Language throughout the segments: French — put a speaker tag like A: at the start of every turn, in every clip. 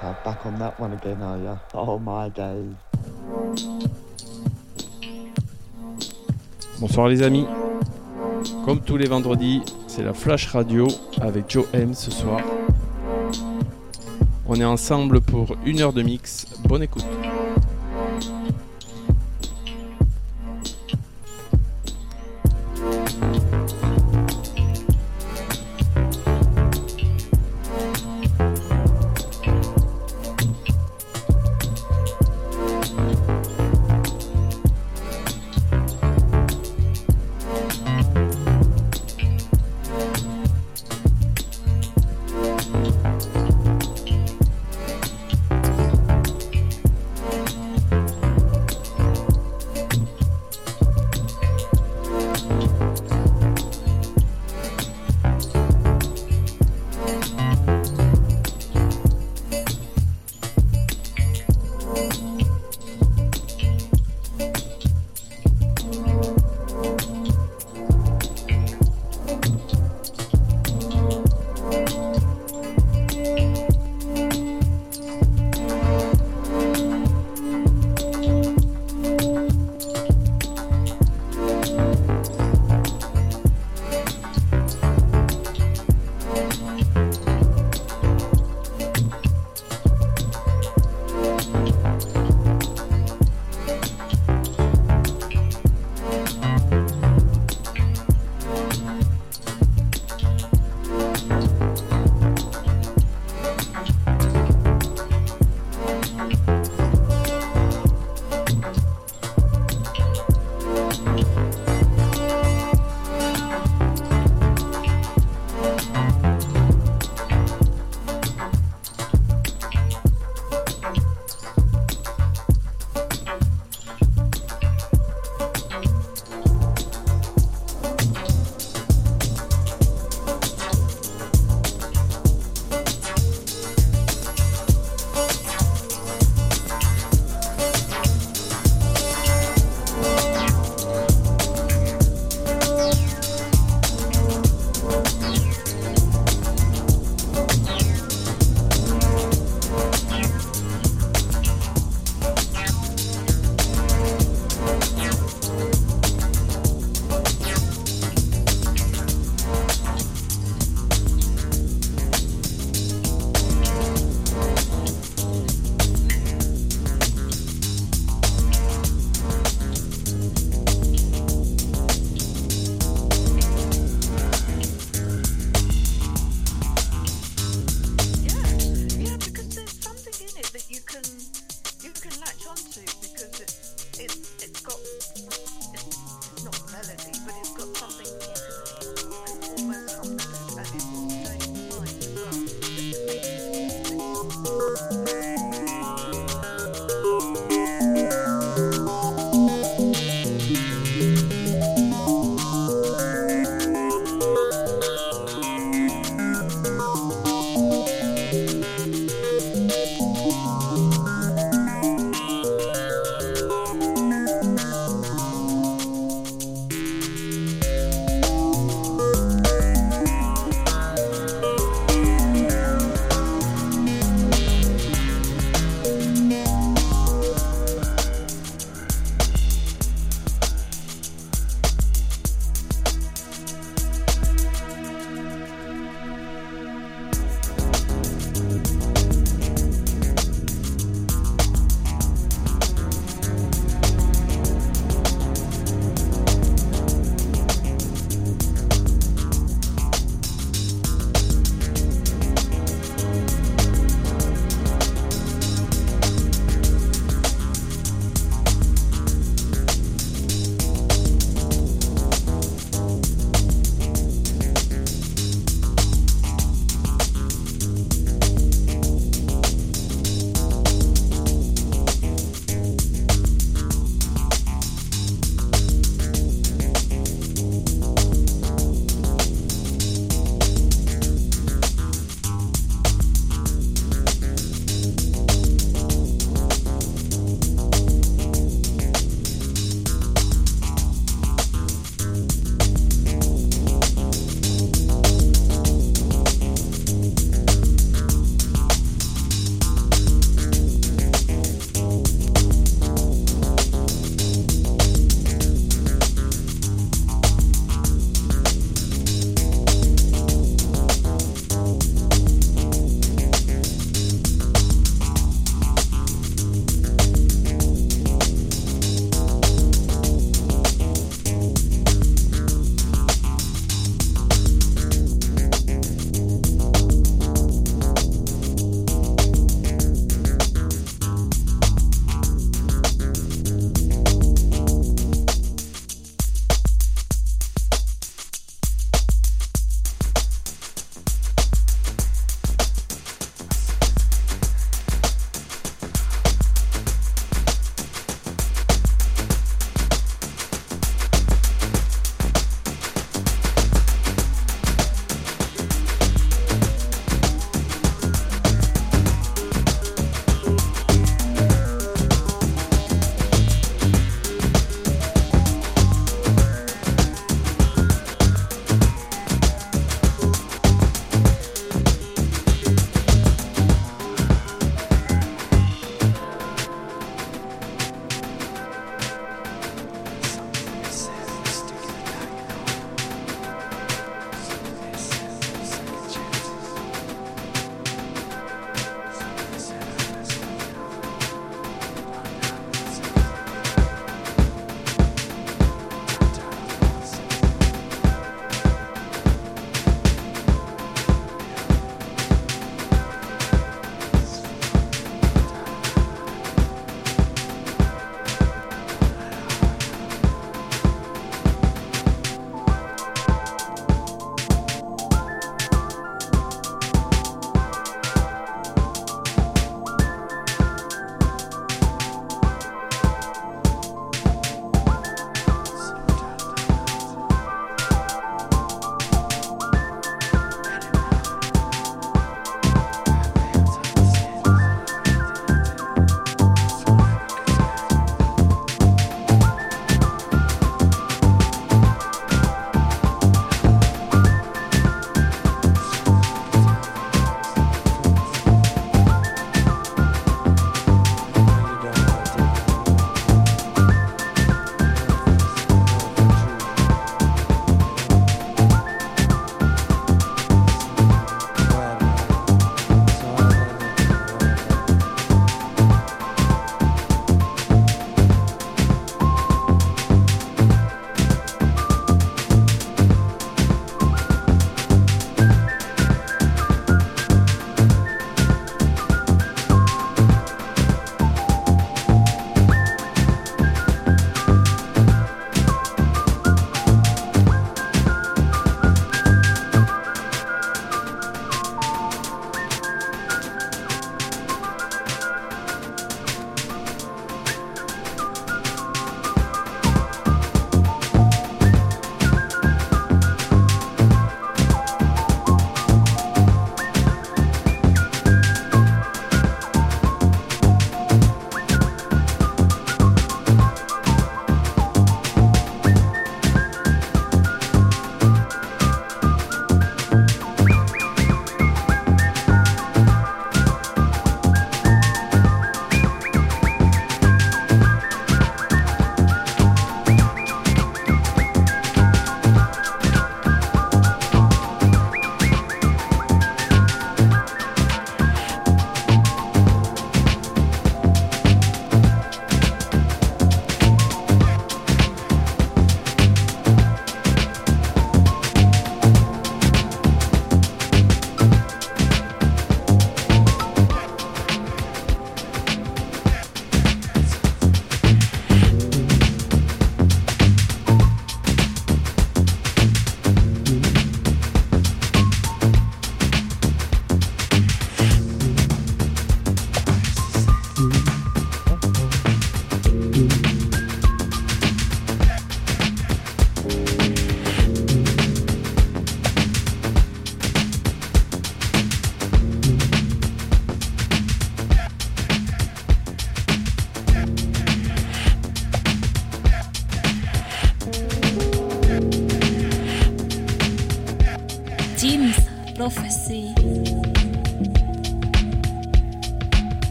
A: Oh, back on that one again, are ya? Oh my days.
B: Bonsoir les amis. Comme tous les vendredis, c'est la Flash Radio avec Joe M ce soir. On est ensemble pour une heure de mix. Bonne écoute.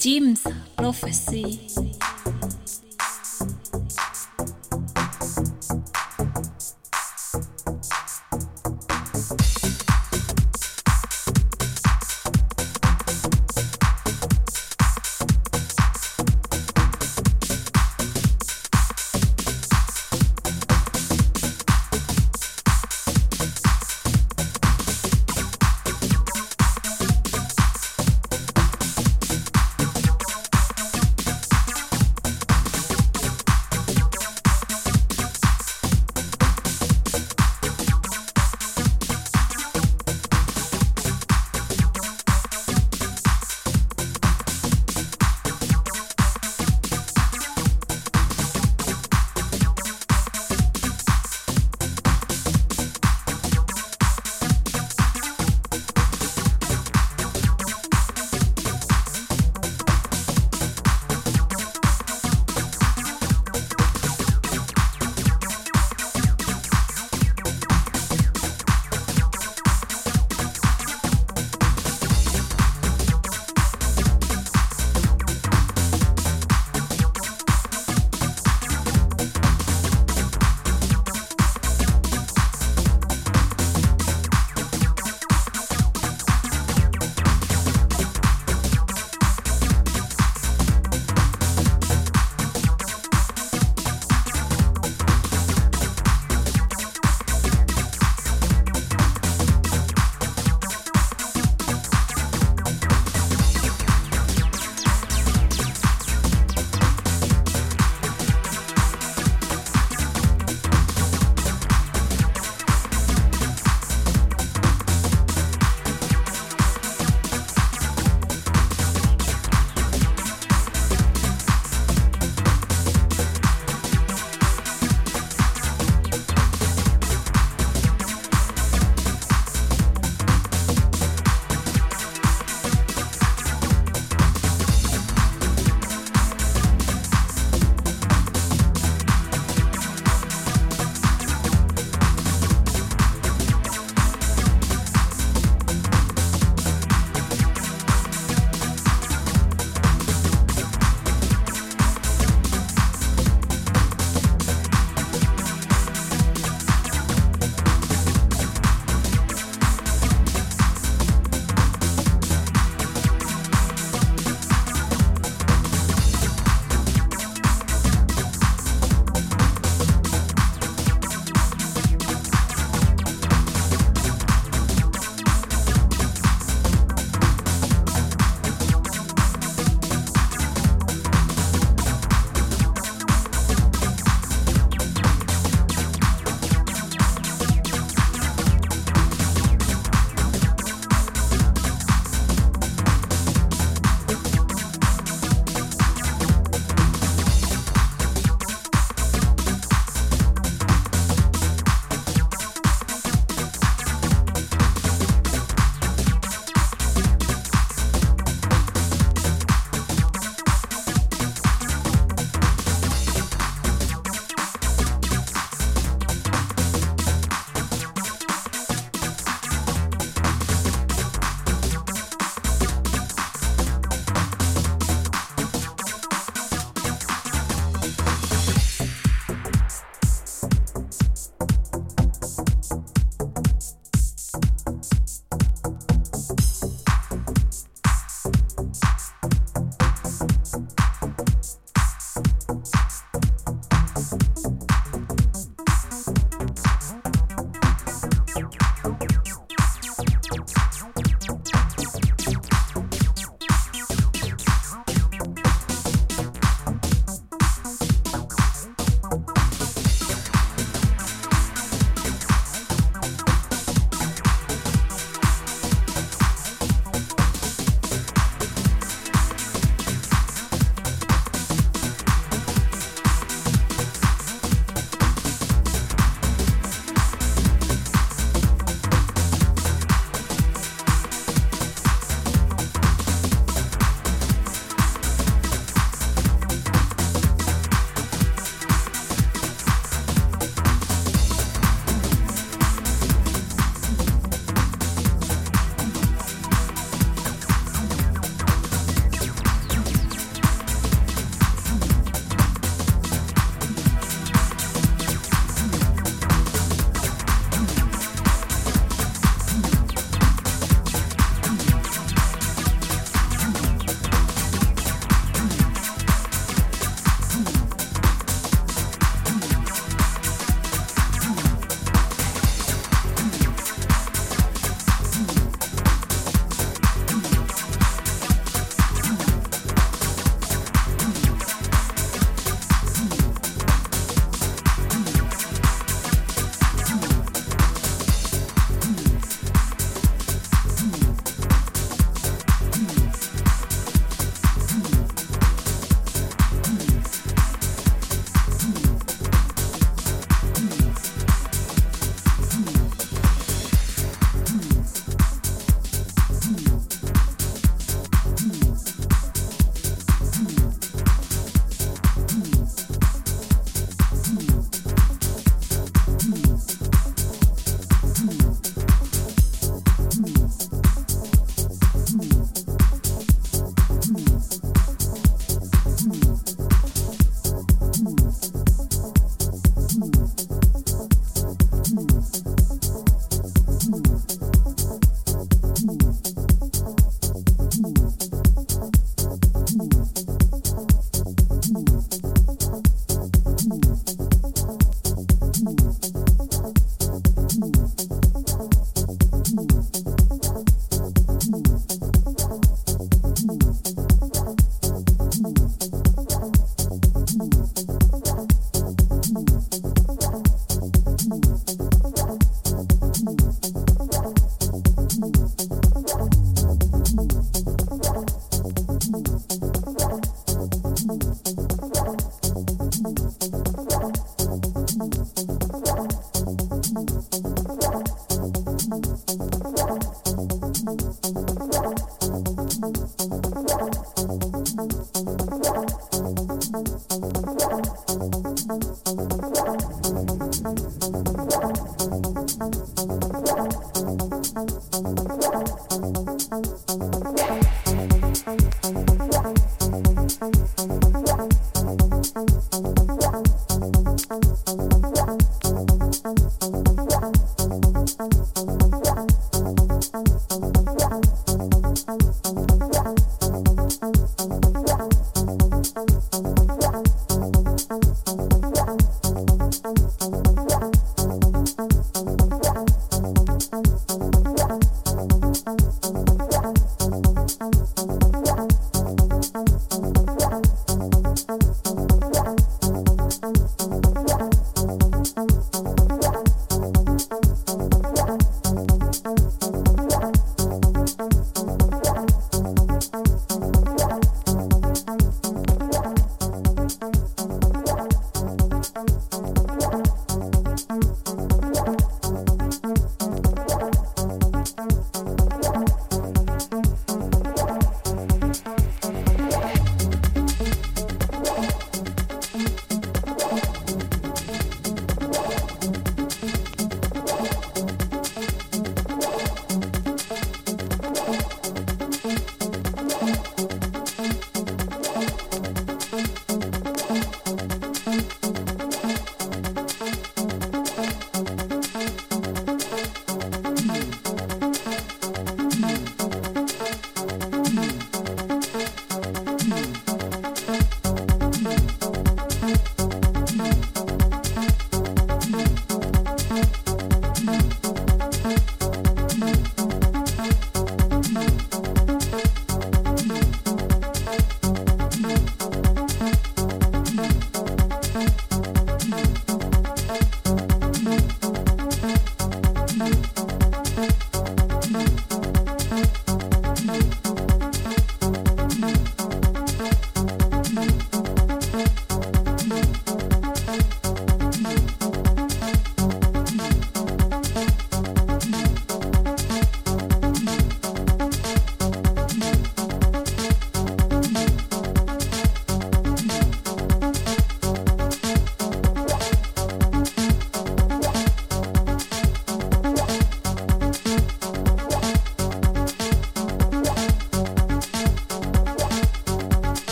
C: Jim's prophecy.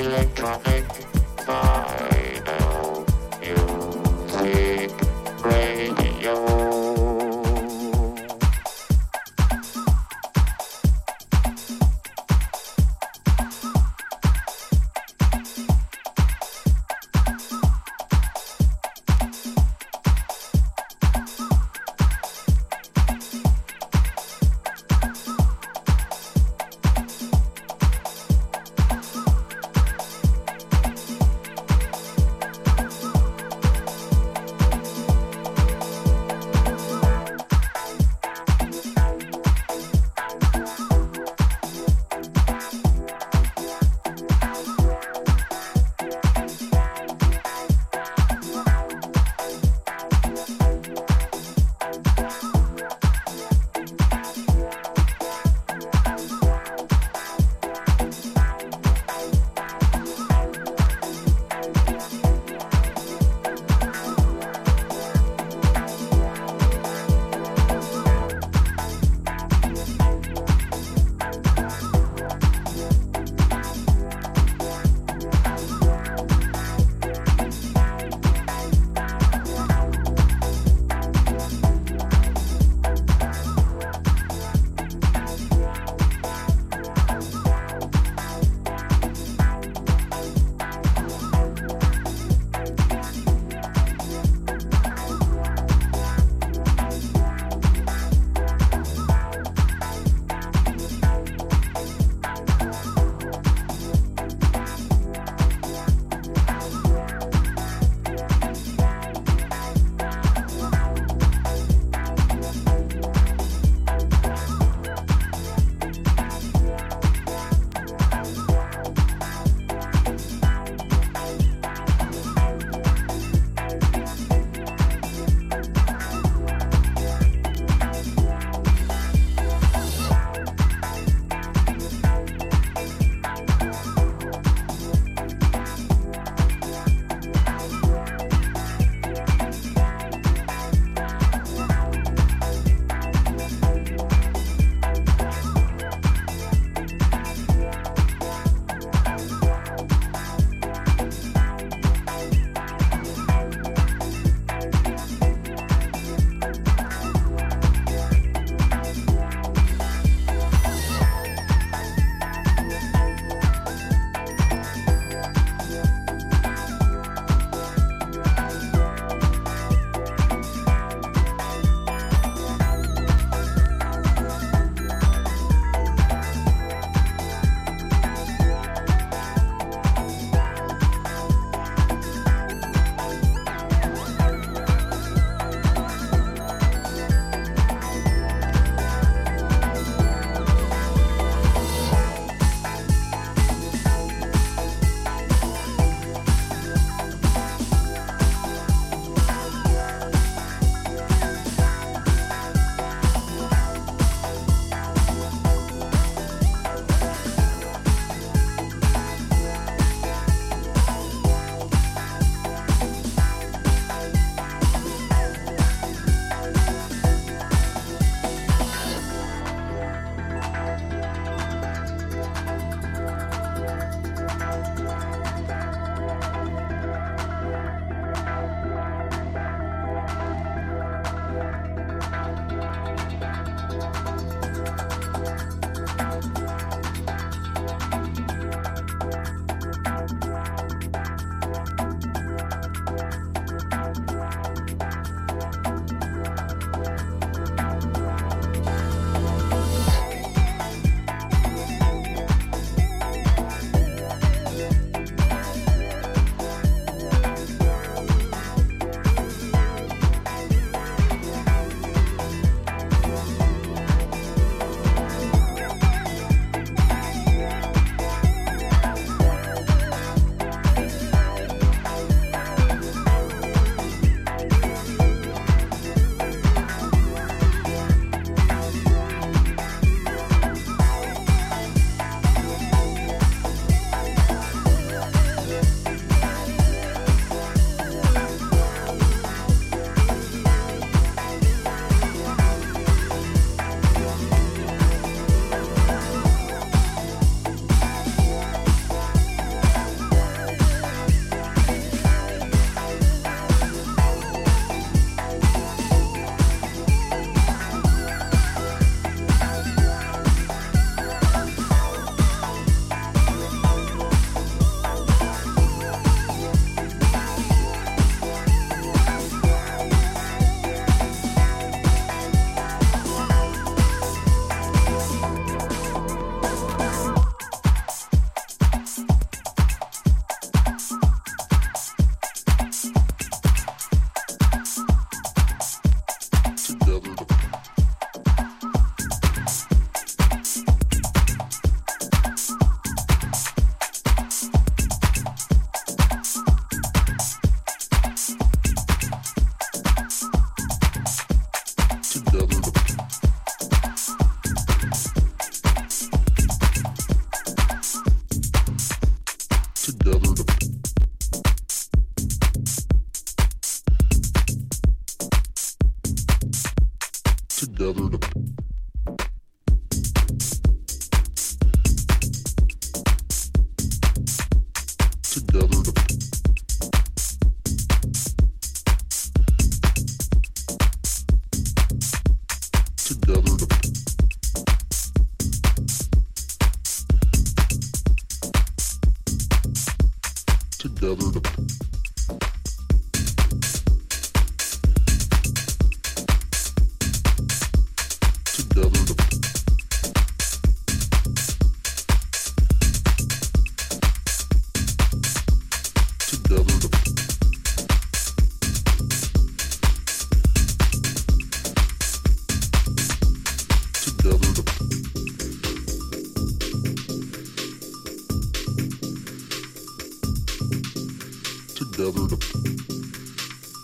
D: electronic.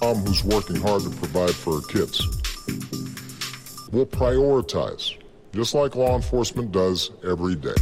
D: Mom who's working hard to provide for her kids. We'll prioritize, just like law enforcement does every day.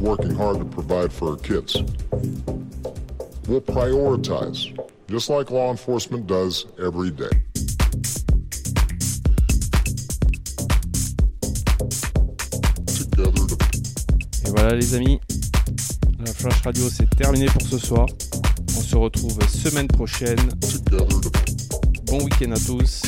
D: Working hard to provide for her kids. We'll prioritize, just like law enforcement does every day.
B: Et voilà les amis, la Flash Radio c'est terminé pour ce soir. On se retrouve semaine prochaine.
D: together to
B: Bon week-end à tous.